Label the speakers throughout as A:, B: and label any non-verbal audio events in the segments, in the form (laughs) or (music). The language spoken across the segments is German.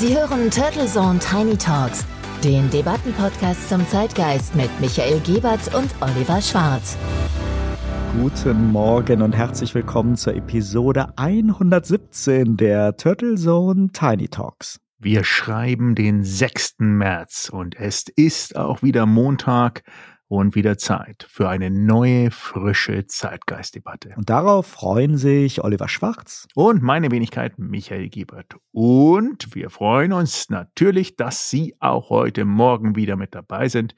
A: Sie hören Turtle Zone Tiny Talks, den Debattenpodcast zum Zeitgeist mit Michael Gebert und Oliver Schwarz.
B: Guten Morgen und herzlich willkommen zur Episode 117 der Turtle Zone Tiny Talks.
C: Wir schreiben den 6. März und es ist auch wieder Montag und wieder Zeit für eine neue, frische Zeitgeistdebatte.
B: Und darauf freuen sich Oliver Schwarz
C: und meine Wenigkeit Michael Giebert. Und wir freuen uns natürlich, dass Sie auch heute Morgen wieder mit dabei sind.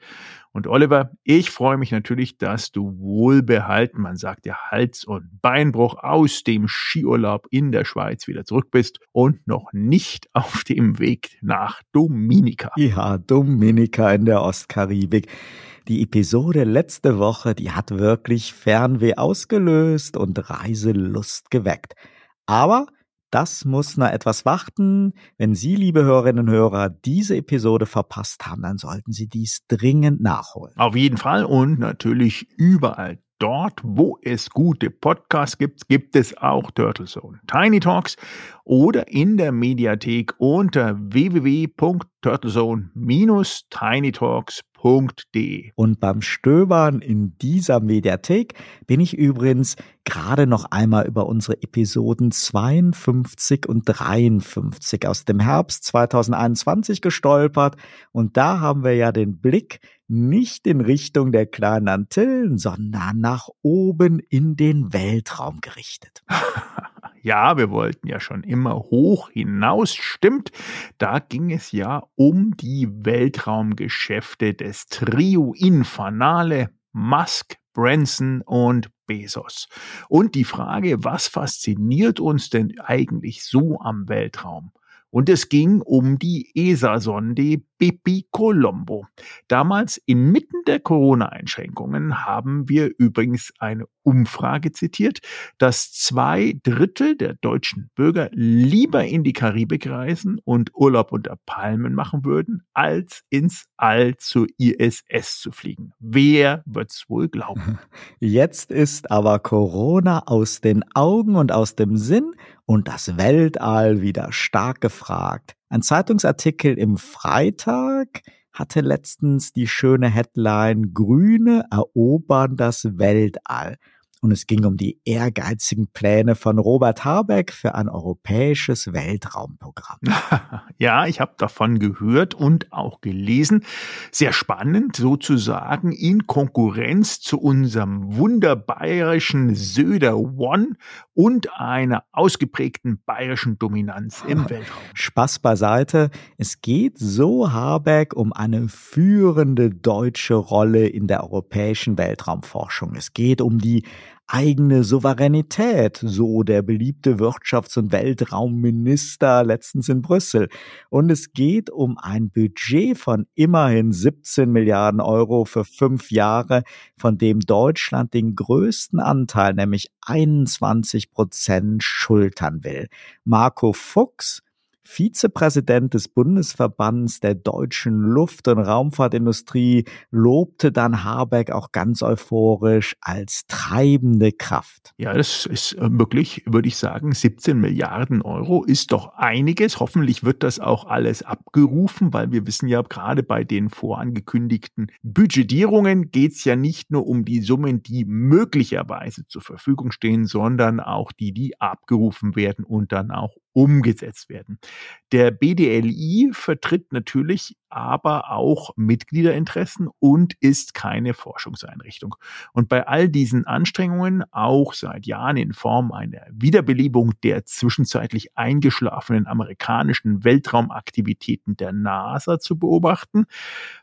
C: Und Oliver, ich freue mich natürlich, dass du wohlbehalten, man sagt ja Hals- und Beinbruch aus dem Skiurlaub in der Schweiz wieder zurück bist und noch nicht (laughs) auf dem Weg nach Dominika.
B: Ja, Dominika in der Ostkaribik. Die Episode letzte Woche, die hat wirklich Fernweh ausgelöst und Reiselust geweckt. Aber das muss noch etwas warten. Wenn Sie, liebe Hörerinnen und Hörer, diese Episode verpasst haben, dann sollten Sie dies dringend nachholen.
C: Auf jeden Fall und natürlich überall dort, wo es gute Podcasts gibt, gibt es auch Turtle Zone Tiny Talks oder in der Mediathek unter www.turtlezone-tinytalks.de.
B: Und beim Stöbern in dieser Mediathek bin ich übrigens gerade noch einmal über unsere Episoden 52 und 53 aus dem Herbst 2021 gestolpert. Und da haben wir ja den Blick nicht in Richtung der kleinen Antillen, sondern nach oben in den Weltraum gerichtet. (laughs)
C: Ja, wir wollten ja schon immer hoch hinaus, stimmt. Da ging es ja um die Weltraumgeschäfte des Trio Infernale, Musk, Branson und Bezos. Und die Frage, was fasziniert uns denn eigentlich so am Weltraum? Und es ging um die ESA-Sonde Bepi Colombo. Damals inmitten der Corona-Einschränkungen haben wir übrigens eine Umfrage zitiert, dass zwei Drittel der deutschen Bürger lieber in die Karibik reisen und Urlaub unter Palmen machen würden, als ins All zur ISS zu fliegen. Wer wird's wohl glauben? (laughs)
B: Jetzt ist aber Corona aus den Augen und aus dem Sinn und das Weltall wieder stark gefragt. Ein Zeitungsartikel im Freitag hatte letztens die schöne Headline Grüne erobern das Weltall und es ging um die ehrgeizigen Pläne von Robert Habeck für ein europäisches Weltraumprogramm. (laughs)
C: Ja, ich habe davon gehört und auch gelesen. Sehr spannend, sozusagen in Konkurrenz zu unserem wunderbayerischen Söder One und einer ausgeprägten bayerischen Dominanz im Weltraum.
B: Spaß beiseite. Es geht so Habeck um eine führende deutsche Rolle in der europäischen Weltraumforschung. Es geht um die eigene Souveränität, so der beliebte Wirtschafts- und Weltraumminister letztens in Brüssel. Und es geht um ein Budget von immerhin 17 Milliarden Euro für fünf Jahre, von dem Deutschland den größten Anteil, nämlich 21 Prozent, schultern will. Marco Fuchs, Vizepräsident des Bundesverbands der deutschen Luft- und Raumfahrtindustrie lobte dann Habeck auch ganz euphorisch als treibende Kraft.
C: Ja, das ist äh, wirklich, würde ich sagen, 17 Milliarden Euro ist doch einiges. Hoffentlich wird das auch alles abgerufen, weil wir wissen ja gerade bei den vorangekündigten Budgetierungen geht es ja nicht nur um die Summen, die möglicherweise zur Verfügung stehen, sondern auch die, die abgerufen werden und dann auch umgesetzt werden. Der BDLI vertritt natürlich aber auch Mitgliederinteressen und ist keine Forschungseinrichtung. Und bei all diesen Anstrengungen, auch seit Jahren in Form einer Wiederbelebung der zwischenzeitlich eingeschlafenen amerikanischen Weltraumaktivitäten der NASA zu beobachten,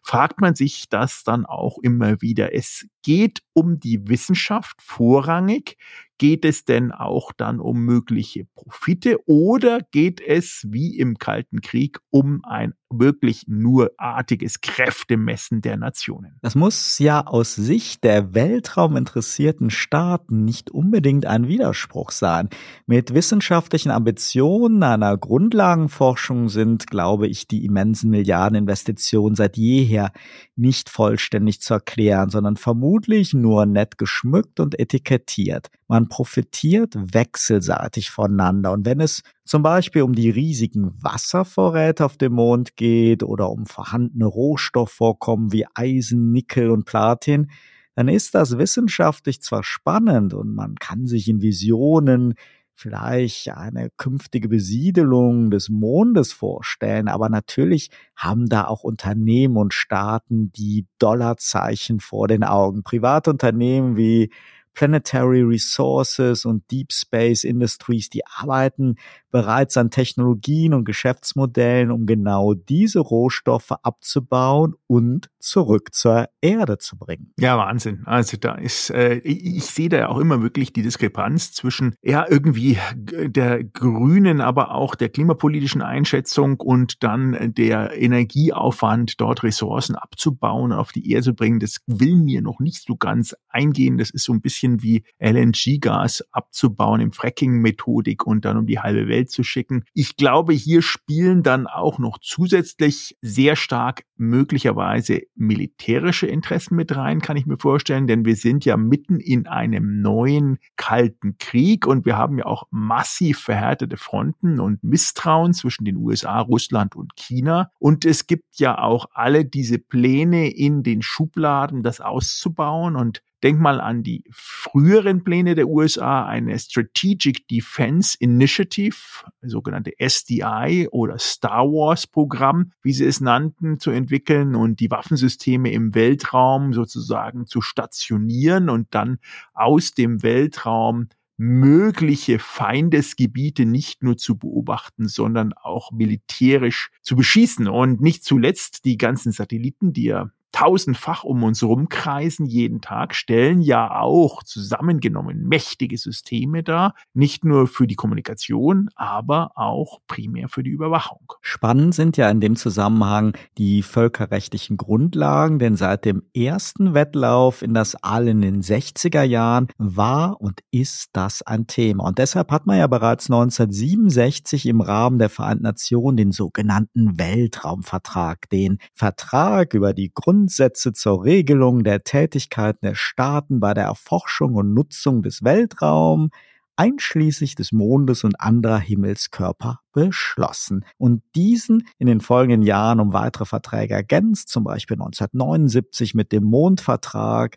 C: fragt man sich das dann auch immer wieder. Es geht um die Wissenschaft vorrangig. Geht es denn auch dann um mögliche Profite oder geht es wie im Kalten Krieg um ein wirklich nur artiges Kräftemessen der Nationen.
B: Das muss ja aus Sicht der weltrauminteressierten Staaten nicht unbedingt ein Widerspruch sein. Mit wissenschaftlichen Ambitionen einer Grundlagenforschung sind, glaube ich, die immensen Milliardeninvestitionen seit jeher nicht vollständig zu erklären, sondern vermutlich vermutlich nur nett geschmückt und etikettiert. Man profitiert wechselseitig voneinander. Und wenn es zum Beispiel um die riesigen Wasservorräte auf dem Mond geht oder um vorhandene Rohstoffvorkommen wie Eisen, Nickel und Platin, dann ist das wissenschaftlich zwar spannend und man kann sich in Visionen vielleicht eine künftige Besiedelung des Mondes vorstellen, aber natürlich haben da auch Unternehmen und Staaten die Dollarzeichen vor den Augen. Privatunternehmen wie Planetary Resources und Deep Space Industries, die arbeiten bereits an Technologien und Geschäftsmodellen, um genau diese Rohstoffe abzubauen und zurück zur Erde zu bringen.
C: Ja, Wahnsinn. Also da ist, äh, ich, ich sehe da ja auch immer wirklich die Diskrepanz zwischen ja irgendwie der grünen, aber auch der klimapolitischen Einschätzung und dann der Energieaufwand, dort Ressourcen abzubauen und auf die Erde zu bringen. Das will mir noch nicht so ganz eingehen. Das ist so ein bisschen wie LNG-Gas abzubauen im Fracking-Methodik und dann um die halbe Welt zu schicken. Ich glaube, hier spielen dann auch noch zusätzlich sehr stark möglicherweise militärische Interessen mit rein, kann ich mir vorstellen, denn wir sind ja mitten in einem neuen kalten Krieg und wir haben ja auch massiv verhärtete Fronten und Misstrauen zwischen den USA, Russland und China. Und es gibt ja auch alle diese Pläne in den Schubladen, das auszubauen und Denk mal an die früheren Pläne der USA, eine Strategic Defense Initiative, sogenannte SDI oder Star Wars Programm, wie sie es nannten, zu entwickeln und die Waffensysteme im Weltraum sozusagen zu stationieren und dann aus dem Weltraum mögliche Feindesgebiete nicht nur zu beobachten, sondern auch militärisch zu beschießen. Und nicht zuletzt die ganzen Satelliten, die ja tausendfach um uns rumkreisen jeden Tag, stellen ja auch zusammengenommen mächtige Systeme dar, nicht nur für die Kommunikation, aber auch primär für die Überwachung.
B: Spannend sind ja in dem Zusammenhang die völkerrechtlichen Grundlagen, denn seit dem ersten Wettlauf in das All in den 60er Jahren war und ist das ein Thema. Und deshalb hat man ja bereits 1967 im Rahmen der Vereinten Nationen den sogenannten Weltraumvertrag, den Vertrag über die Grund Grundsätze zur Regelung der Tätigkeiten der Staaten bei der Erforschung und Nutzung des Weltraums, einschließlich des Mondes und anderer Himmelskörper beschlossen und diesen in den folgenden Jahren um weitere Verträge ergänzt, zum Beispiel 1979 mit dem Mondvertrag,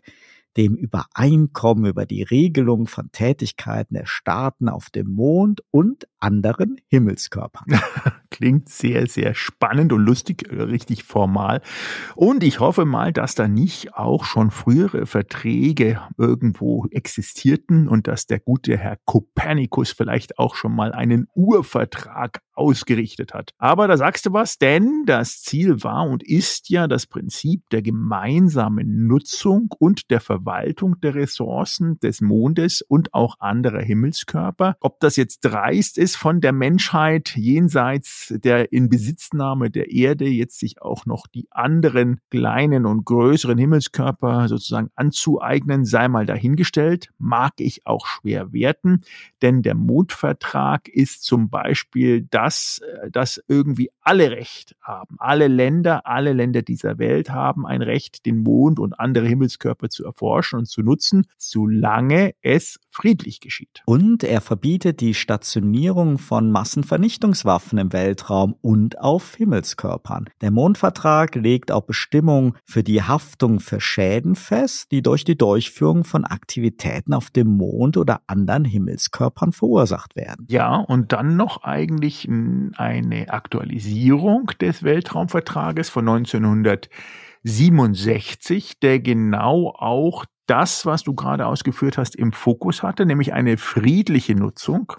B: dem Übereinkommen über die Regelung von Tätigkeiten der Staaten auf dem Mond und anderen Himmelskörpern. (laughs)
C: Klingt sehr, sehr spannend und lustig, äh, richtig formal. Und ich hoffe mal, dass da nicht auch schon frühere Verträge irgendwo existierten und dass der gute Herr Kopernikus vielleicht auch schon mal einen Urvertrag ausgerichtet hat. Aber da sagst du was, denn das Ziel war und ist ja das Prinzip der gemeinsamen Nutzung und der Verwaltung der Ressourcen des Mondes und auch anderer Himmelskörper. Ob das jetzt dreist ist von der Menschheit jenseits der Inbesitznahme der Erde, jetzt sich auch noch die anderen kleinen und größeren Himmelskörper sozusagen anzueignen, sei mal dahingestellt, mag ich auch schwer werten, denn der Mondvertrag ist zum Beispiel da dass, äh, dass irgendwie alle Recht haben. Alle Länder, alle Länder dieser Welt haben ein Recht, den Mond und andere Himmelskörper zu erforschen und zu nutzen, solange es friedlich geschieht.
B: Und er verbietet die Stationierung von Massenvernichtungswaffen im Weltraum und auf Himmelskörpern. Der Mondvertrag legt auch Bestimmungen für die Haftung für Schäden fest, die durch die Durchführung von Aktivitäten auf dem Mond oder anderen Himmelskörpern verursacht werden.
C: Ja, und dann noch eigentlich eine Aktualisierung des Weltraumvertrages von 1967, der genau auch das, was du gerade ausgeführt hast, im Fokus hatte, nämlich eine friedliche Nutzung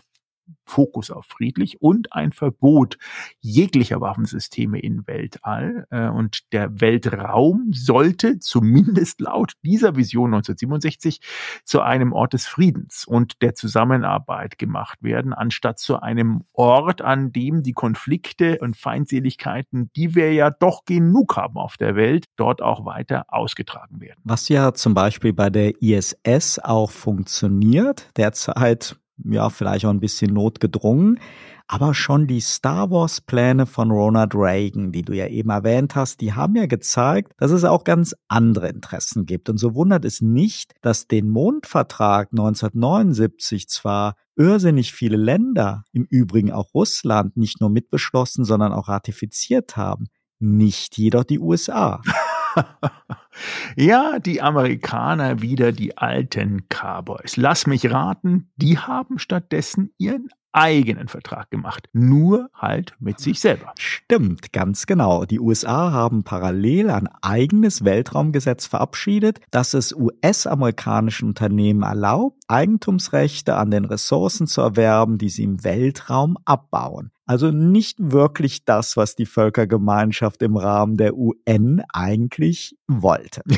C: Fokus auf friedlich und ein Verbot jeglicher Waffensysteme im Weltall. Äh, und der Weltraum sollte zumindest laut dieser Vision 1967 zu einem Ort des Friedens und der Zusammenarbeit gemacht werden, anstatt zu einem Ort, an dem die Konflikte und Feindseligkeiten, die wir ja doch genug haben auf der Welt, dort auch weiter ausgetragen werden.
B: Was ja zum Beispiel bei der ISS auch funktioniert. Derzeit ja, vielleicht auch ein bisschen notgedrungen, aber schon die Star Wars Pläne von Ronald Reagan, die du ja eben erwähnt hast, die haben ja gezeigt, dass es auch ganz andere Interessen gibt. Und so wundert es nicht, dass den Mondvertrag 1979 zwar irrsinnig viele Länder, im Übrigen auch Russland, nicht nur mitbeschlossen, sondern auch ratifiziert haben, nicht jedoch die USA. (laughs)
C: ja, die Amerikaner wieder die alten Cowboys. Lass mich raten, die haben stattdessen ihren eigenen Vertrag gemacht. Nur halt mit sich selber.
B: Stimmt, ganz genau. Die USA haben parallel ein eigenes Weltraumgesetz verabschiedet, das es US-amerikanischen Unternehmen erlaubt, Eigentumsrechte an den Ressourcen zu erwerben, die sie im Weltraum abbauen. Also nicht wirklich das, was die Völkergemeinschaft im Rahmen der UN eigentlich wollte. (laughs)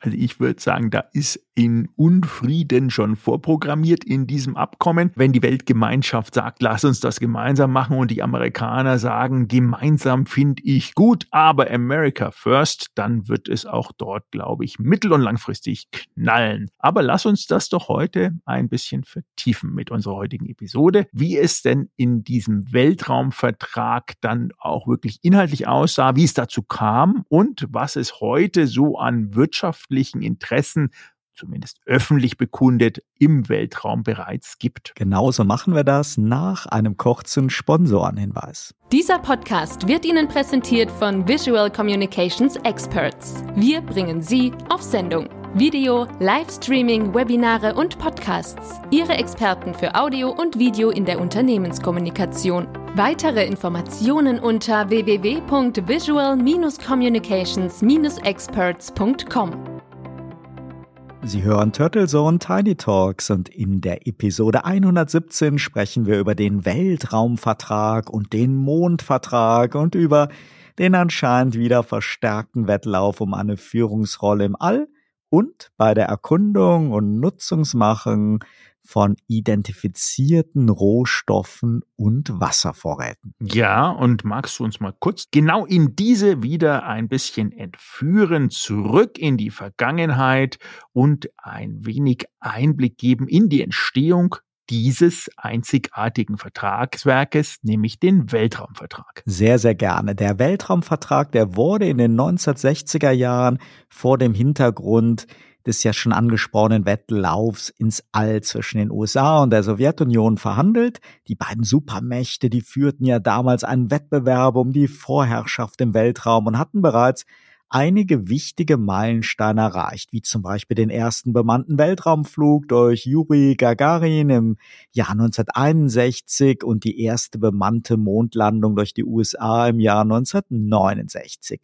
C: Also ich würde sagen, da ist in Unfrieden schon vorprogrammiert in diesem Abkommen. Wenn die Weltgemeinschaft sagt, lass uns das gemeinsam machen und die Amerikaner sagen, gemeinsam finde ich gut, aber America first, dann wird es auch dort, glaube ich, mittel- und langfristig knallen. Aber lass uns das doch heute ein bisschen vertiefen mit unserer heutigen Episode, wie es denn in diesem Weltraumvertrag dann auch wirklich inhaltlich aussah, wie es dazu kam und was es heute so an wirtschaftlichen Interessen zumindest öffentlich bekundet, im Weltraum bereits gibt.
B: Genauso machen wir das nach einem kurzen Sponsorenhinweis.
D: Dieser Podcast wird Ihnen präsentiert von Visual Communications Experts. Wir bringen Sie auf Sendung. Video, Livestreaming, Webinare und Podcasts. Ihre Experten für Audio und Video in der Unternehmenskommunikation. Weitere Informationen unter www.visual-communications-experts.com.
B: Sie hören Turtle Zone Tiny Talks und in der Episode 117 sprechen wir über den Weltraumvertrag und den Mondvertrag und über den anscheinend wieder verstärkten Wettlauf um eine Führungsrolle im All und bei der Erkundung und Nutzungsmachung von identifizierten Rohstoffen und Wasservorräten.
C: Ja, und magst du uns mal kurz genau in diese wieder ein bisschen entführen, zurück in die Vergangenheit und ein wenig Einblick geben in die Entstehung dieses einzigartigen Vertragswerkes, nämlich den Weltraumvertrag.
B: Sehr, sehr gerne. Der Weltraumvertrag, der wurde in den 1960er Jahren vor dem Hintergrund des ja schon angesprochenen Wettlaufs ins All zwischen den USA und der Sowjetunion verhandelt. Die beiden Supermächte, die führten ja damals einen Wettbewerb um die Vorherrschaft im Weltraum und hatten bereits einige wichtige Meilensteine erreicht, wie zum Beispiel den ersten bemannten Weltraumflug durch Juri Gagarin im Jahr 1961 und die erste bemannte Mondlandung durch die USA im Jahr 1969.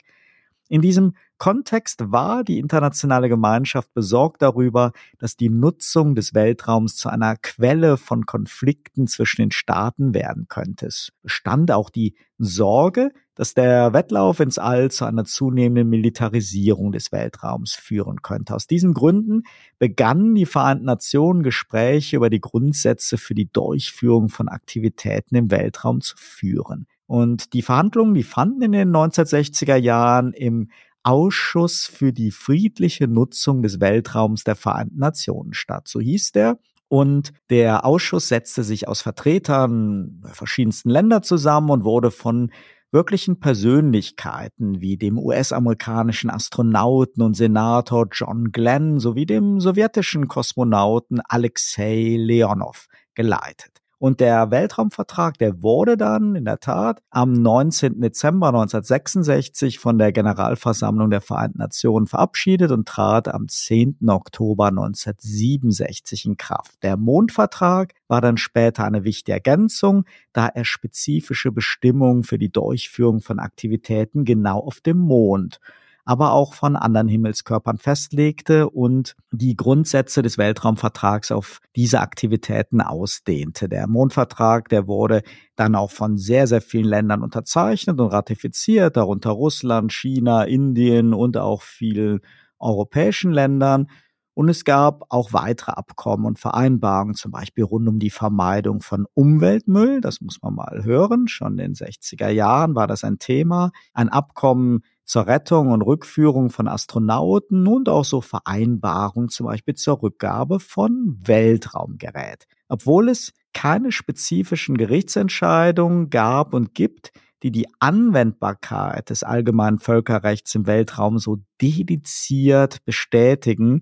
B: In diesem Kontext war die internationale Gemeinschaft besorgt darüber, dass die Nutzung des Weltraums zu einer Quelle von Konflikten zwischen den Staaten werden könnte. Es bestand auch die Sorge, dass der Wettlauf ins All zu einer zunehmenden Militarisierung des Weltraums führen könnte. Aus diesen Gründen begannen die Vereinten Nationen Gespräche über die Grundsätze für die Durchführung von Aktivitäten im Weltraum zu führen. Und die Verhandlungen, die fanden in den 1960er Jahren im Ausschuss für die friedliche Nutzung des Weltraums der Vereinten Nationen statt. So hieß der. Und der Ausschuss setzte sich aus Vertretern verschiedensten Länder zusammen und wurde von wirklichen Persönlichkeiten wie dem US-amerikanischen Astronauten und Senator John Glenn sowie dem sowjetischen Kosmonauten Alexei Leonov geleitet. Und der Weltraumvertrag, der wurde dann in der Tat am 19. Dezember 1966 von der Generalversammlung der Vereinten Nationen verabschiedet und trat am 10. Oktober 1967 in Kraft. Der Mondvertrag war dann später eine wichtige Ergänzung, da er spezifische Bestimmungen für die Durchführung von Aktivitäten genau auf dem Mond aber auch von anderen Himmelskörpern festlegte und die Grundsätze des Weltraumvertrags auf diese Aktivitäten ausdehnte. Der Mondvertrag, der wurde dann auch von sehr, sehr vielen Ländern unterzeichnet und ratifiziert, darunter Russland, China, Indien und auch vielen europäischen Ländern. Und es gab auch weitere Abkommen und Vereinbarungen, zum Beispiel rund um die Vermeidung von Umweltmüll. Das muss man mal hören. Schon in den 60er Jahren war das ein Thema. Ein Abkommen zur Rettung und Rückführung von Astronauten und auch so Vereinbarungen zum Beispiel zur Rückgabe von Weltraumgerät. obwohl es keine spezifischen Gerichtsentscheidungen gab und gibt, die die Anwendbarkeit des allgemeinen Völkerrechts im Weltraum so dediziert bestätigen,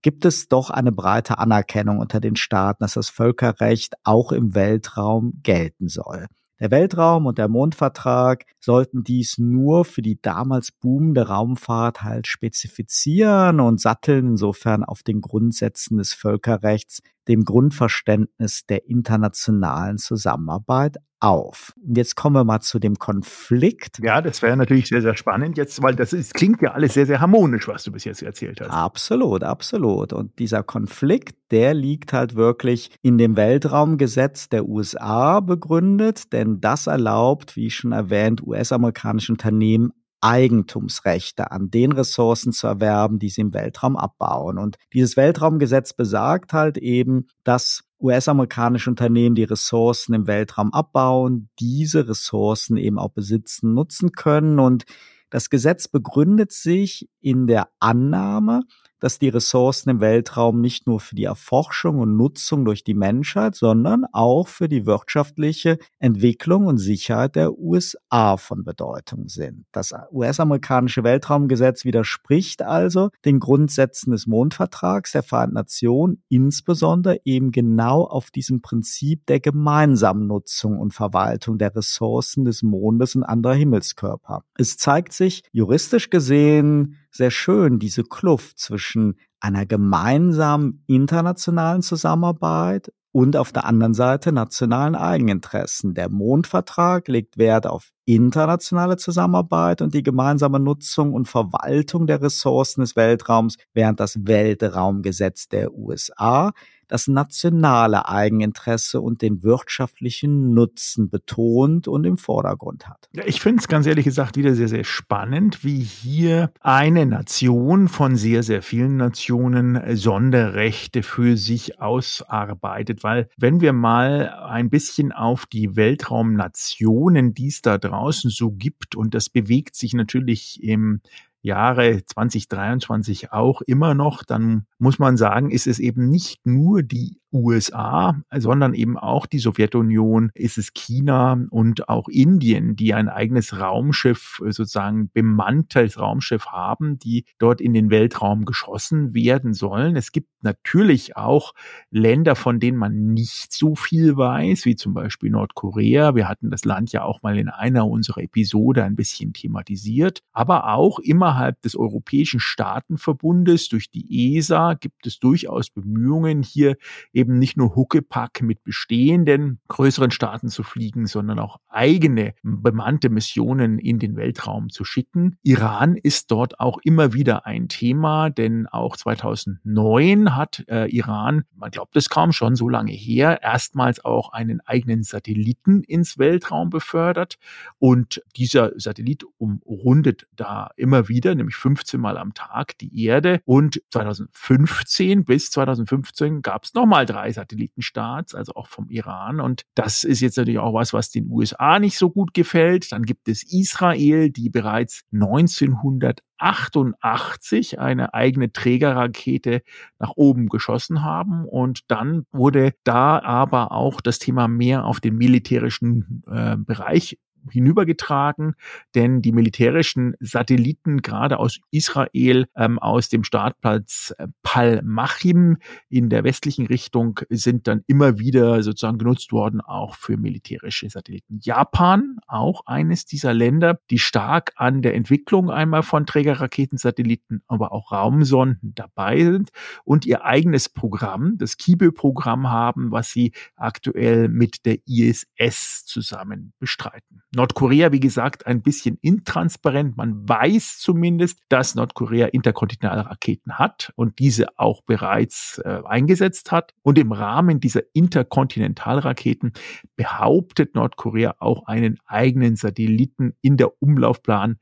B: gibt es doch eine breite Anerkennung unter den Staaten, dass das Völkerrecht auch im Weltraum gelten soll. Der Weltraum und der Mondvertrag sollten dies nur für die damals boomende Raumfahrt halt spezifizieren und satteln insofern auf den Grundsätzen des Völkerrechts, dem Grundverständnis der internationalen Zusammenarbeit auf. Und jetzt kommen wir mal zu dem Konflikt.
C: Ja, das wäre natürlich sehr, sehr spannend jetzt, weil das ist, klingt ja alles sehr, sehr harmonisch, was du bis jetzt erzählt hast.
B: Absolut, absolut. Und dieser Konflikt, der liegt halt wirklich in dem Weltraumgesetz der USA begründet, denn das erlaubt, wie schon erwähnt, US-amerikanischen Unternehmen Eigentumsrechte an den Ressourcen zu erwerben, die sie im Weltraum abbauen. Und dieses Weltraumgesetz besagt halt eben, dass US-amerikanische Unternehmen die Ressourcen im Weltraum abbauen, diese Ressourcen eben auch besitzen, nutzen können. Und das Gesetz begründet sich in der Annahme, dass die Ressourcen im Weltraum nicht nur für die Erforschung und Nutzung durch die Menschheit, sondern auch für die wirtschaftliche Entwicklung und Sicherheit der USA von Bedeutung sind. Das US-amerikanische Weltraumgesetz widerspricht also den Grundsätzen des Mondvertrags der Vereinten Nationen, insbesondere eben genau auf diesem Prinzip der gemeinsamen Nutzung und Verwaltung der Ressourcen des Mondes und anderer Himmelskörper. Es zeigt sich juristisch gesehen sehr schön, diese Kluft zwischen einer gemeinsamen internationalen Zusammenarbeit und auf der anderen Seite nationalen Eigeninteressen. Der Mondvertrag legt Wert auf internationale Zusammenarbeit und die gemeinsame Nutzung und Verwaltung der Ressourcen des Weltraums, während das Weltraumgesetz der USA das nationale Eigeninteresse und den wirtschaftlichen Nutzen betont und im Vordergrund hat.
C: Ich finde es ganz ehrlich gesagt wieder sehr, sehr spannend, wie hier eine Nation von sehr, sehr vielen Nationen Sonderrechte für sich ausarbeitet, weil wenn wir mal ein bisschen auf die Weltraumnationen, die es da draußen so gibt, und das bewegt sich natürlich im Jahre 2023 auch immer noch, dann muss man sagen, ist es eben nicht nur die USA, sondern eben auch die Sowjetunion, ist es China und auch Indien, die ein eigenes Raumschiff, äh, sozusagen bemanntes Raumschiff haben, die dort in den Weltraum geschossen werden sollen. Es gibt natürlich auch Länder, von denen man nicht so viel weiß, wie zum Beispiel Nordkorea. Wir hatten das Land ja auch mal in einer unserer Episode ein bisschen thematisiert. Aber auch innerhalb des Europäischen Staatenverbundes durch die ESA gibt es durchaus Bemühungen, hier eben nicht nur Huckepack mit bestehenden größeren Staaten zu fliegen, sondern auch eigene bemannte Missionen in den Weltraum zu schicken. Iran ist dort auch immer wieder ein Thema, denn auch 2009 hat äh, Iran, man glaubt es kaum schon so lange her, erstmals auch einen eigenen Satelliten ins Weltraum befördert und dieser Satellit umrundet da immer wieder, nämlich 15 Mal am Tag die Erde und 2015 bis 2015 gab es nochmal drei Satellitenstarts, also auch vom Iran. Und das ist jetzt natürlich auch was, was den USA nicht so gut gefällt. Dann gibt es Israel, die bereits 1988 eine eigene Trägerrakete nach oben geschossen haben. Und dann wurde da aber auch das Thema mehr auf den militärischen äh, Bereich hinübergetragen, denn die militärischen Satelliten gerade aus Israel, ähm, aus dem Startplatz äh, Palmachim in der westlichen Richtung sind dann immer wieder sozusagen genutzt worden, auch für militärische Satelliten. Japan, auch eines dieser Länder, die stark an der Entwicklung einmal von Trägerraketensatelliten, aber auch Raumsonden dabei sind und ihr eigenes Programm, das Kibe-Programm haben, was sie aktuell mit der ISS zusammen bestreiten. Nordkorea, wie gesagt, ein bisschen intransparent. Man weiß zumindest, dass Nordkorea interkontinentale Raketen hat und diese auch bereits äh, eingesetzt hat. Und im Rahmen dieser Interkontinentalraketen behauptet Nordkorea auch einen eigenen Satelliten in der Umlaufplan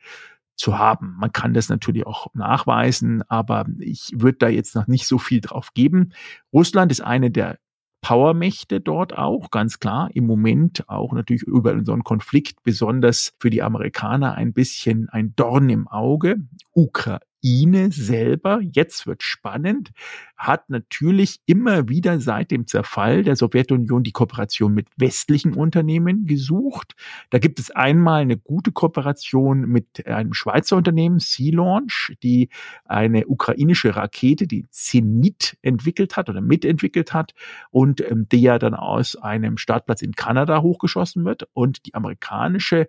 C: zu haben. Man kann das natürlich auch nachweisen, aber ich würde da jetzt noch nicht so viel drauf geben. Russland ist eine der Powermächte dort auch, ganz klar. Im Moment auch natürlich über einen Konflikt besonders für die Amerikaner ein bisschen ein Dorn im Auge. Ukraine Ukraine selber, jetzt wird spannend, hat natürlich immer wieder seit dem Zerfall der Sowjetunion die Kooperation mit westlichen Unternehmen gesucht. Da gibt es einmal eine gute Kooperation mit einem Schweizer Unternehmen, Sea Launch, die eine ukrainische Rakete, die Zenit entwickelt hat oder mitentwickelt hat und ähm, die ja dann aus einem Startplatz in Kanada hochgeschossen wird und die amerikanische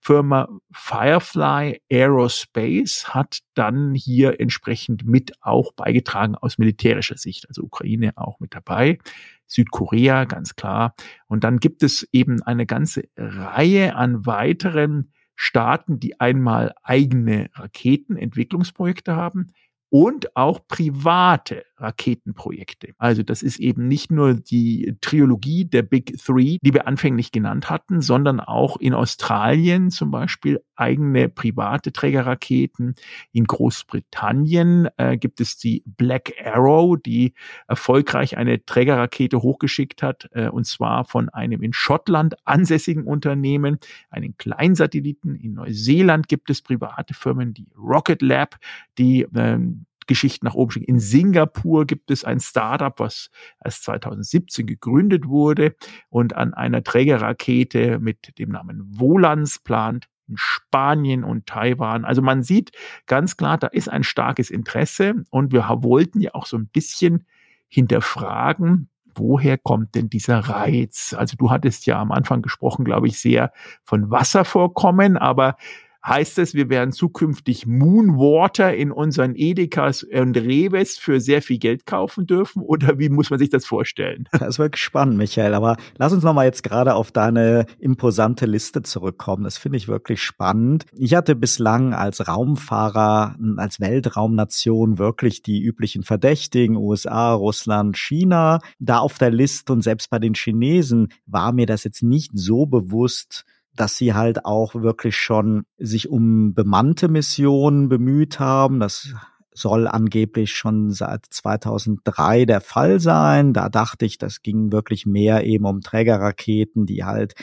C: Firma Firefly Aerospace hat dann hier entsprechend mit auch beigetragen aus militärischer Sicht, also Ukraine auch mit dabei, Südkorea ganz klar. Und dann gibt es eben eine ganze Reihe an weiteren Staaten, die einmal eigene Raketenentwicklungsprojekte haben, und auch private Raketenprojekte. Also das ist eben nicht nur die Trilogie der Big Three, die wir anfänglich genannt hatten, sondern auch in Australien zum Beispiel eigene private Trägerraketen. In Großbritannien äh, gibt es die Black Arrow, die erfolgreich eine Trägerrakete hochgeschickt hat, äh, und zwar von einem in Schottland ansässigen Unternehmen, einen Kleinsatelliten. In Neuseeland gibt es private Firmen, die Rocket Lab, die äh, Geschichten nach oben schicken. In Singapur gibt es ein Startup, was erst 2017 gegründet wurde und an einer Trägerrakete mit dem Namen Volans plant in Spanien und Taiwan. Also man sieht ganz klar, da ist ein starkes Interesse und wir wollten ja auch so ein bisschen hinterfragen, woher kommt denn dieser Reiz? Also du hattest ja am Anfang gesprochen, glaube ich, sehr von Wasservorkommen, aber heißt es, wir werden zukünftig Moonwater in unseren Edekas und Reves für sehr viel Geld kaufen dürfen? Oder wie muss man sich das vorstellen?
B: Das wirklich spannend, Michael. Aber lass uns nochmal jetzt gerade auf deine imposante Liste zurückkommen. Das finde ich wirklich spannend. Ich hatte bislang als Raumfahrer, als Weltraumnation wirklich die üblichen Verdächtigen, USA, Russland, China, da auf der Liste und selbst bei den Chinesen war mir das jetzt nicht so bewusst, dass sie halt auch wirklich schon sich um bemannte Missionen bemüht haben. Das soll angeblich schon seit 2003 der Fall sein. Da dachte ich, das ging wirklich mehr eben um Trägerraketen, die halt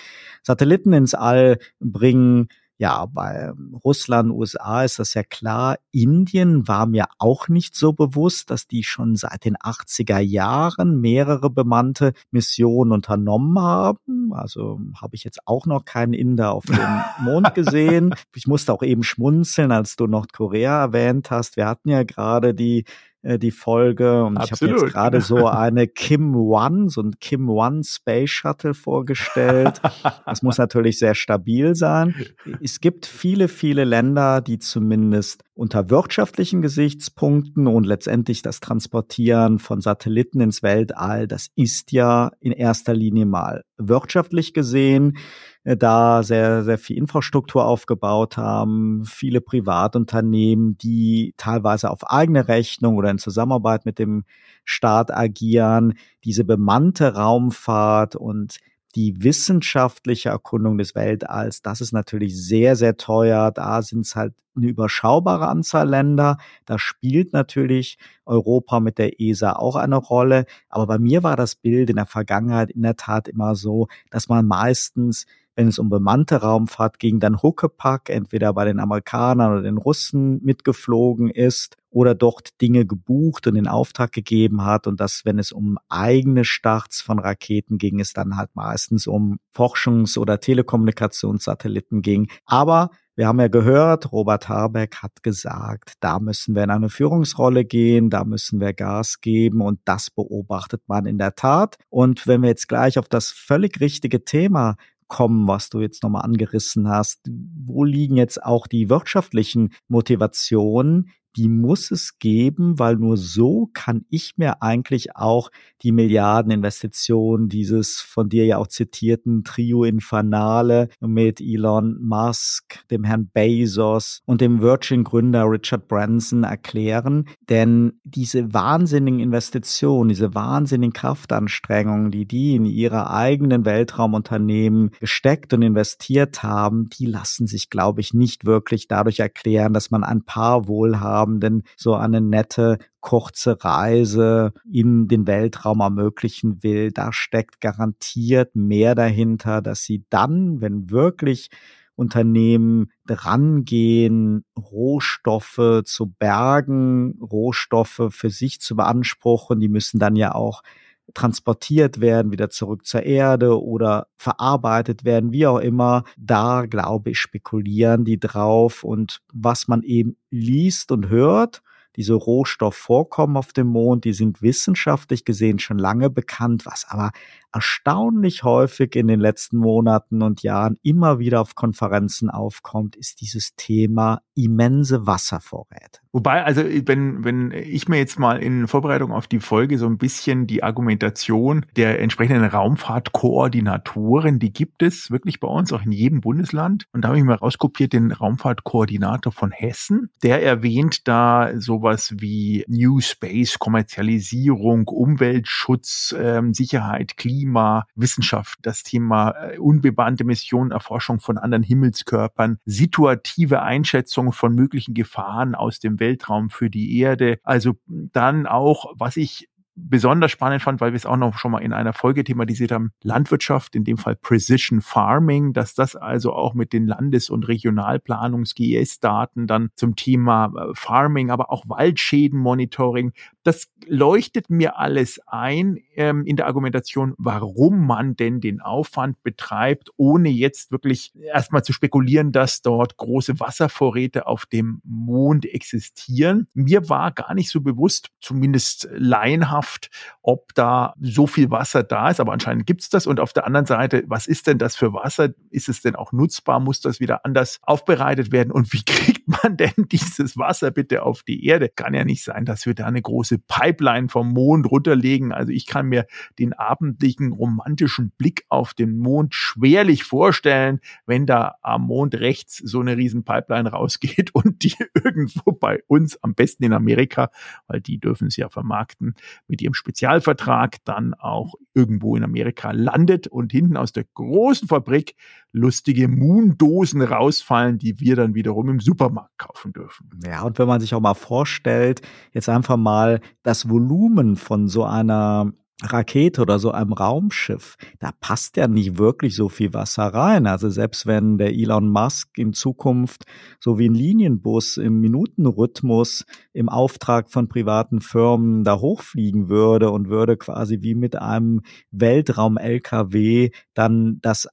B: Satelliten ins All bringen. Ja, bei Russland, USA ist das ja klar. Indien war mir auch nicht so bewusst, dass die schon seit den 80er Jahren mehrere bemannte Missionen unternommen haben. Also habe ich jetzt auch noch keinen Inder auf dem Mond (laughs) gesehen. Ich musste auch eben schmunzeln, als du Nordkorea erwähnt hast. Wir hatten ja gerade die äh, die Folge. Und Absolut. ich habe jetzt gerade so (laughs) eine Kim One, so ein Kim One Space Shuttle vorgestellt. das muss natürlich sehr stabil sein. Es gibt viele, viele Länder, die zumindest unter wirtschaftlichen Gesichtspunkten und letztendlich das Transportieren von Satelliten ins Weltall, das ist ja in erster Linie mal wirtschaftlich gesehen äh, da sehr, sehr viel Infrastruktur aufgebaut haben, viele Privatunternehmen, die teilweise auf eigene Rechnung oder in Zusammenarbeit mit dem Staat agieren, diese bemannte Raumfahrt und die wissenschaftliche Erkundung des Weltalls, das ist natürlich sehr, sehr teuer. Da sind es halt eine überschaubare Anzahl Länder. Da spielt natürlich Europa mit der ESA auch eine Rolle. Aber bei mir war das Bild in der Vergangenheit in der Tat immer so, dass man meistens wenn es um bemannte Raumfahrt ging, dann Huckepack entweder bei den Amerikanern oder den Russen mitgeflogen ist oder dort Dinge gebucht und in Auftrag gegeben hat und dass, wenn es um eigene Starts von Raketen ging, es dann halt meistens um Forschungs- oder Telekommunikationssatelliten ging. Aber wir haben ja gehört, Robert Habeck hat gesagt, da müssen wir in eine Führungsrolle gehen, da müssen wir Gas geben und das beobachtet man in der Tat. Und wenn wir jetzt gleich auf das völlig richtige Thema kommen, was du jetzt nochmal angerissen hast. Wo liegen jetzt auch die wirtschaftlichen Motivationen, die muss es geben, weil nur so kann ich mir eigentlich auch die Milliardeninvestitionen dieses von dir ja auch zitierten Trio Infernale mit Elon Musk, dem Herrn Bezos und dem Virgin-Gründer Richard Branson erklären. Denn diese wahnsinnigen Investitionen, diese wahnsinnigen Kraftanstrengungen, die die in ihre eigenen Weltraumunternehmen gesteckt und investiert haben, die lassen sich, glaube ich, nicht wirklich dadurch erklären, dass man ein paar wohlhabende Wohlhabenden so eine nette kurze Reise in den Weltraum ermöglichen will. Da steckt garantiert mehr dahinter, dass sie dann, wenn wirklich Unternehmen drangehen, Rohstoffe zu bergen, Rohstoffe für sich zu beanspruchen. Die müssen dann ja auch transportiert werden, wieder zurück zur Erde oder verarbeitet werden, wie auch immer. Da, glaube ich, spekulieren die drauf und was man eben liest und hört, diese Rohstoffvorkommen auf dem Mond, die sind wissenschaftlich gesehen schon lange bekannt, was aber erstaunlich häufig in den letzten Monaten und Jahren immer wieder auf Konferenzen aufkommt, ist dieses Thema immense Wasservorräte.
C: Wobei, also wenn, wenn ich mir jetzt mal in Vorbereitung auf die Folge so ein bisschen die Argumentation der entsprechenden Raumfahrtkoordinatoren, die gibt es wirklich bei uns, auch in jedem Bundesland. Und da habe ich mal rauskopiert den Raumfahrtkoordinator von Hessen. Der erwähnt da sowas wie New Space, Kommerzialisierung, Umweltschutz, ähm, Sicherheit, Klima Wissenschaft, das Thema äh, unbemannte Missionen, Erforschung von anderen Himmelskörpern, situative Einschätzung von möglichen Gefahren aus dem Weltraum für die Erde. Also dann auch, was ich besonders spannend fand, weil wir es auch noch schon mal in einer Folge thematisiert haben, Landwirtschaft, in dem Fall Precision Farming, dass das also auch mit den Landes- und Regionalplanungs-GES-Daten dann zum Thema äh, Farming, aber auch Waldschädenmonitoring, das leuchtet mir alles ein ähm, in der Argumentation, warum man denn den Aufwand betreibt, ohne jetzt wirklich erstmal zu spekulieren, dass dort große Wasservorräte auf dem Mond existieren. Mir war gar nicht so bewusst, zumindest laienhaft, ob da so viel Wasser da ist, aber anscheinend gibt es das. Und auf der anderen Seite, was ist denn das für Wasser? Ist es denn auch nutzbar? Muss das wieder anders aufbereitet werden? Und wie (laughs) kriegt man denn dieses Wasser bitte auf die Erde? Kann ja nicht sein, dass wir da eine große große Pipeline vom Mond runterlegen. Also ich kann mir den abendlichen romantischen Blick auf den Mond schwerlich vorstellen, wenn da am Mond rechts so eine riesen Pipeline rausgeht und die (laughs) irgendwo bei uns, am besten in Amerika, weil die dürfen es ja vermarkten, mit ihrem Spezialvertrag dann auch irgendwo in Amerika landet und hinten aus der großen Fabrik lustige Moon-Dosen rausfallen, die wir dann wiederum im Supermarkt kaufen dürfen.
B: Ja, und wenn man sich auch mal vorstellt, jetzt einfach mal das Volumen von so einer Rakete oder so einem Raumschiff, da passt ja nicht wirklich so viel Wasser rein. Also selbst wenn der Elon Musk in Zukunft so wie ein Linienbus im Minutenrhythmus im Auftrag von privaten Firmen da hochfliegen würde und würde quasi wie mit einem Weltraum-LKW dann das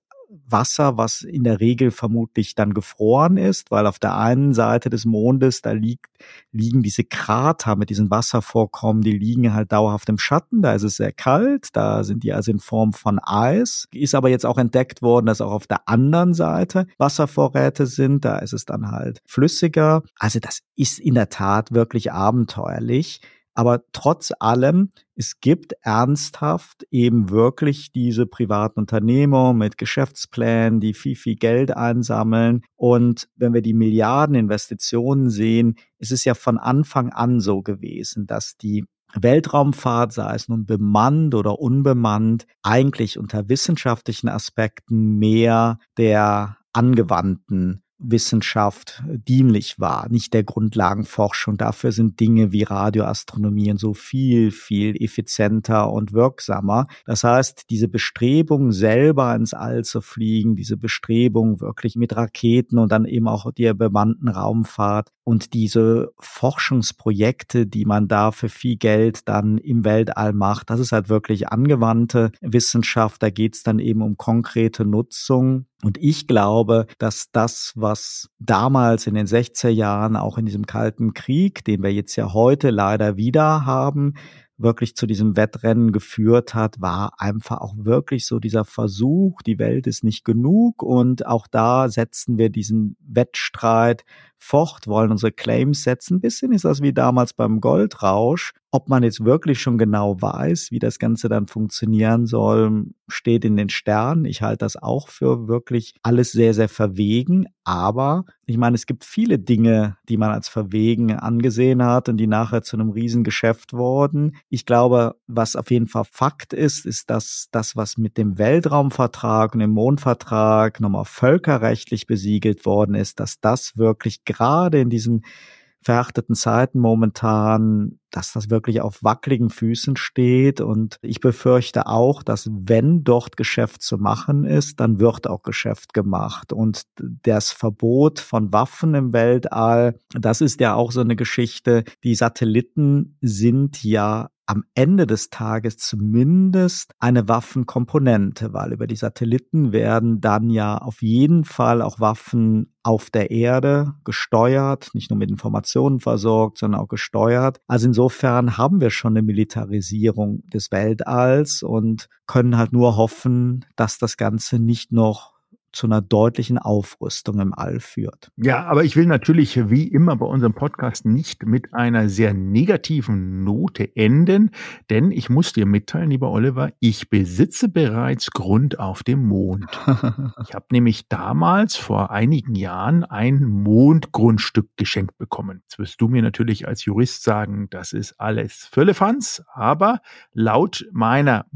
B: Wasser, was in der Regel vermutlich dann gefroren ist, weil auf der einen Seite des Mondes, da liegt, liegen diese Krater mit diesen Wasservorkommen, die liegen halt dauerhaft im Schatten, da ist es sehr kalt, da sind die also in Form von Eis. Ist aber jetzt auch entdeckt worden, dass auch auf der anderen Seite Wasservorräte sind, da ist es dann halt flüssiger. Also das ist in der Tat wirklich abenteuerlich. Aber trotz allem, es gibt ernsthaft eben wirklich diese privaten Unternehmer mit Geschäftsplänen, die viel, viel Geld einsammeln. Und wenn wir die Milliardeninvestitionen sehen, ist es ja von Anfang an so gewesen, dass die Weltraumfahrt, sei es nun bemannt oder unbemannt, eigentlich unter wissenschaftlichen Aspekten mehr der angewandten Wissenschaft dienlich war, nicht der Grundlagenforschung. Dafür sind Dinge wie Radioastronomie und so viel, viel effizienter und wirksamer. Das heißt, diese Bestrebung, selber ins All zu fliegen, diese Bestrebung wirklich mit Raketen und dann eben auch der bemannten Raumfahrt und diese Forschungsprojekte, die man da für viel Geld dann im Weltall macht, das ist halt wirklich angewandte Wissenschaft. Da geht es dann eben um konkrete Nutzung und ich glaube, dass das, was damals in den 60er Jahren auch in diesem Kalten Krieg, den wir jetzt ja heute leider wieder haben, wirklich zu diesem Wettrennen geführt hat, war einfach auch wirklich so dieser Versuch, die Welt ist nicht genug und auch da setzen wir diesen Wettstreit fort, wollen unsere Claims setzen. Ein bisschen ist das wie damals beim Goldrausch. Ob man jetzt wirklich schon genau weiß, wie das Ganze dann funktionieren soll, steht in den Sternen. Ich halte das auch für wirklich alles sehr, sehr verwegen. Aber ich meine, es gibt viele Dinge, die man als verwegen angesehen hat und die nachher zu einem Riesengeschäft wurden. Ich glaube, was auf jeden Fall Fakt ist, ist, dass das, was mit dem Weltraumvertrag und dem Mondvertrag nochmal völkerrechtlich besiegelt worden ist, dass das wirklich gerade in diesen verhärteten Zeiten momentan, dass das wirklich auf wackeligen Füßen steht. Und ich befürchte auch, dass wenn dort Geschäft zu machen ist, dann wird auch Geschäft gemacht. Und das Verbot von Waffen im Weltall, das ist ja auch so eine Geschichte. Die Satelliten sind ja am Ende des Tages zumindest eine Waffenkomponente, weil über die Satelliten werden dann ja auf jeden Fall auch Waffen auf der Erde gesteuert, nicht nur mit Informationen versorgt, sondern auch gesteuert. Also insofern haben wir schon eine Militarisierung des Weltalls und können halt nur hoffen, dass das Ganze nicht noch zu einer deutlichen Aufrüstung im All führt.
C: Ja, aber ich will natürlich wie immer bei unserem Podcast nicht mit einer sehr negativen Note enden, denn ich muss dir mitteilen, lieber Oliver, ich besitze bereits Grund auf dem Mond. (laughs) ich habe nämlich damals vor einigen Jahren ein Mondgrundstück geschenkt bekommen. Jetzt wirst du mir natürlich als Jurist sagen, das ist alles Völlefanz, aber laut meiner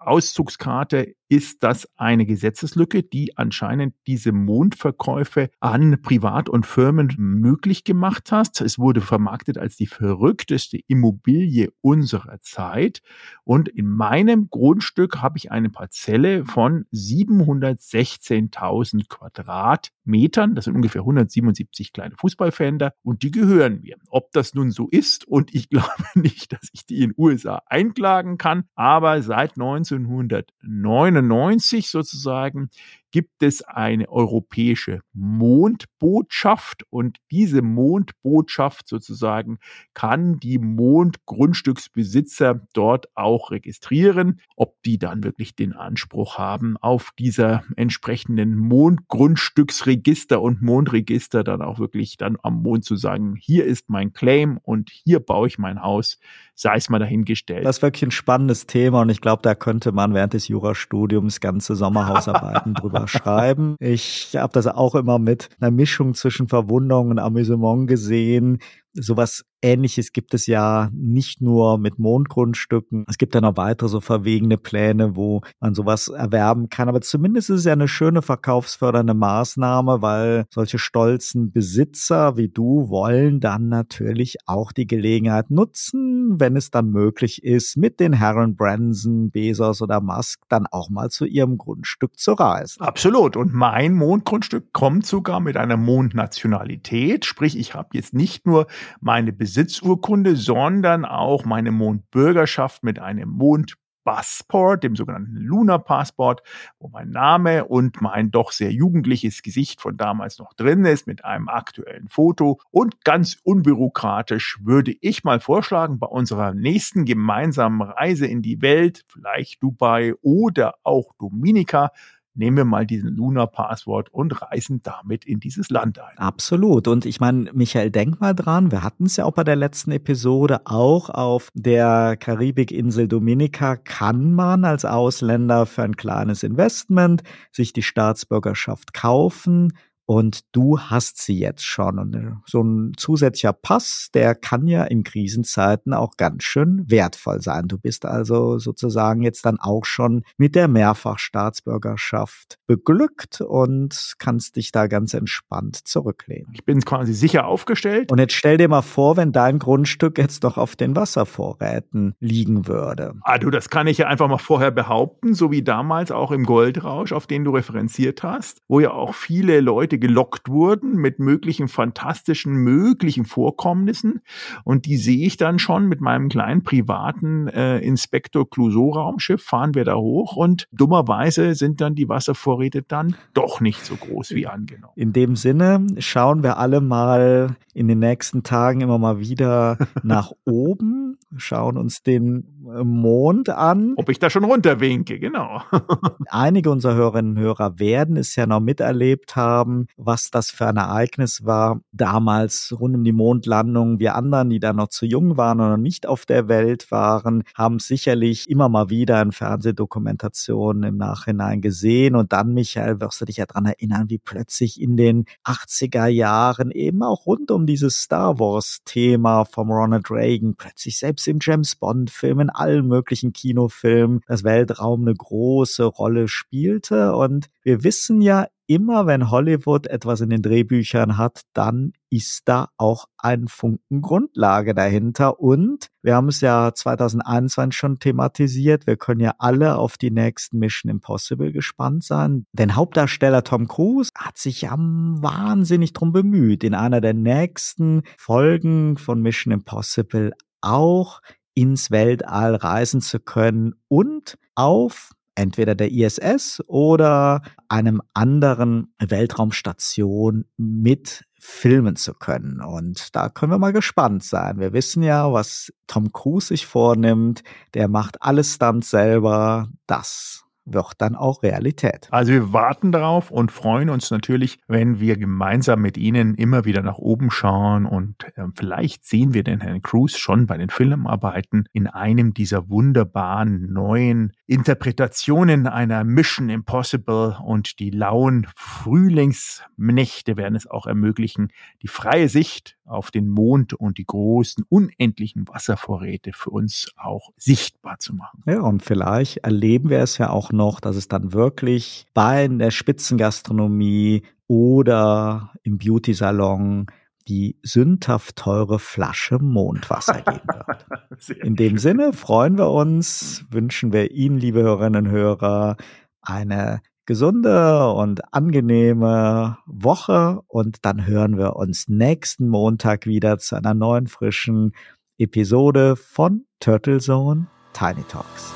C: Mondgrundstück-Auszugskarte ist das eine Gesetzeslücke, die anscheinend diese Mondverkäufe an Privat- und Firmen möglich gemacht hat. Es wurde vermarktet als die verrückteste Immobilie unserer Zeit. Und in meinem Grundstück habe ich eine Parzelle von 716.000 Quadratmetern. Das sind ungefähr 177 kleine Fußballfelder und die gehören mir. Ob das nun so ist und ich (laughs) glaube nicht, dass ich die in den USA einklagen kann, aber seit 1999 1999 sozusagen gibt es eine europäische Mondbotschaft und diese Mondbotschaft sozusagen kann die Mondgrundstücksbesitzer dort auch registrieren. Ob die dann wirklich den Anspruch haben, auf dieser entsprechenden Mondgrundstücksregister und Mondregister dann auch wirklich dann am Mond zu sagen, hier ist mein Claim und hier baue ich mein Haus, sei es mal dahingestellt.
B: Das ist wirklich ein spannendes Thema und ich glaube, da könnte man während des Jurastudiums ganze Sommerhausarbeiten (laughs) drüber schreiben. Ich habe das auch immer mit einer Mischung zwischen Verwunderung und Amüsement gesehen. Sowas Ähnliches gibt es ja nicht nur mit Mondgrundstücken. Es gibt ja noch weitere so verwegene Pläne, wo man sowas erwerben kann. Aber zumindest ist es ja eine schöne verkaufsfördernde Maßnahme, weil solche stolzen Besitzer wie du wollen dann natürlich auch die Gelegenheit nutzen, wenn es dann möglich ist, mit den Herren Branson, Bezos oder Musk dann auch mal zu ihrem Grundstück zu reisen.
C: Absolut. Und mein Mondgrundstück kommt sogar mit einer Mondnationalität. Sprich, ich habe jetzt nicht nur meine Besitzurkunde, sondern auch meine Mondbürgerschaft mit einem Mond Passport, dem sogenannten Luna Passport, wo mein Name und mein doch sehr jugendliches Gesicht von damals noch drin ist, mit einem aktuellen Foto. Und ganz unbürokratisch würde ich mal vorschlagen, bei unserer nächsten gemeinsamen Reise in die Welt, vielleicht Dubai oder auch Dominika, nehmen wir mal diesen Luna-Passwort und reisen damit in dieses Land ein.
B: Absolut. Und ich meine, Michael, denk mal dran, wir hatten es ja auch bei der letzten Episode, auch auf der Karibikinsel Dominika kann man als Ausländer für ein kleines Investment sich die Staatsbürgerschaft kaufen und du hast sie jetzt schon. Und äh, so ein zusätzlicher Pass, der kann ja in Krisenzeiten auch ganz schön wertvoll sein. Du bist also sozusagen jetzt dann auch schon mit der Mehrfachstaatsbürgerschaft beglückt und kannst dich da ganz entspannt zurücklehnen.
C: Ich bin quasi sicher aufgestellt.
B: Und jetzt stell dir mal vor, wenn dein Grundstück jetzt noch auf den Wasservorräten liegen würde.
C: Ah, du, das kann ich ja einfach mal vorher behaupten, so wie damals auch im Goldrausch, auf den du referenziert hast, wo ja auch viele Leute gelockt wurden mit möglichen fantastischen, möglichen Vorkommnissen. Und die sehe ich dann schon mit meinem kleinen privaten äh, Inspektor Clouseau Raumschiff, fahren wir da hoch und dummerweise sind dann die Wasservorräte dann doch nicht so groß wie angenommen.
B: In dem Sinne schauen wir alle mal in den nächsten Tagen immer mal wieder (laughs) nach oben, schauen uns den Mond an.
C: Ob ich da schon runterwinke, genau. (laughs)
B: Einige unserer Hörerinnen und Hörer werden es ja noch miterlebt haben, was das für ein Ereignis war. Damals rund um die Mondlandung. Wir anderen, die da noch zu jung waren oder nicht auf der Welt waren, haben sicherlich immer mal wieder in Fernsehdokumentationen im Nachhinein gesehen. Und dann, Michael, wirst du dich ja daran erinnern, wie plötzlich in den 80er Jahren eben auch rund um dieses Star Wars-Thema vom Ronald Reagan plötzlich selbst im James Bond-Film, in allen möglichen Kinofilmen das Weltraum eine große Rolle spielte. Und wir wissen ja immer wenn Hollywood etwas in den Drehbüchern hat, dann ist da auch ein Funken Grundlage dahinter. Und wir haben es ja 2021 schon thematisiert. Wir können ja alle auf die nächsten Mission Impossible gespannt sein. Denn Hauptdarsteller Tom Cruise hat sich ja wahnsinnig drum bemüht, in einer der nächsten Folgen von Mission Impossible auch ins Weltall reisen zu können und auf entweder der ISS oder einem anderen Weltraumstation mit filmen zu können. Und da können wir mal gespannt sein. Wir wissen ja, was Tom Cruise sich vornimmt. Der macht alles dann selber. Das wird dann auch Realität.
C: Also wir warten darauf und freuen uns natürlich, wenn wir gemeinsam mit Ihnen immer wieder nach oben schauen und äh, vielleicht sehen wir den Herrn Cruz schon bei den Filmarbeiten in einem dieser wunderbaren neuen Interpretationen einer Mission Impossible und die lauen Frühlingsnächte werden es auch ermöglichen, die freie Sicht auf den Mond und die großen, unendlichen Wasservorräte für uns auch sichtbar zu machen.
B: Ja, und vielleicht erleben wir es ja auch noch, dass es dann wirklich bei der Spitzengastronomie oder im Beauty-Salon die sündhaft teure Flasche Mondwasser geben wird. (laughs) In dem Sinne freuen wir uns, wünschen wir Ihnen, liebe Hörerinnen und Hörer, eine gesunde und angenehme Woche und dann hören wir uns nächsten Montag wieder zu einer neuen frischen Episode von Turtle Zone Tiny Talks.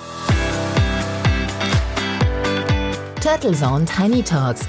A: Turtle Zone Tiny Talks,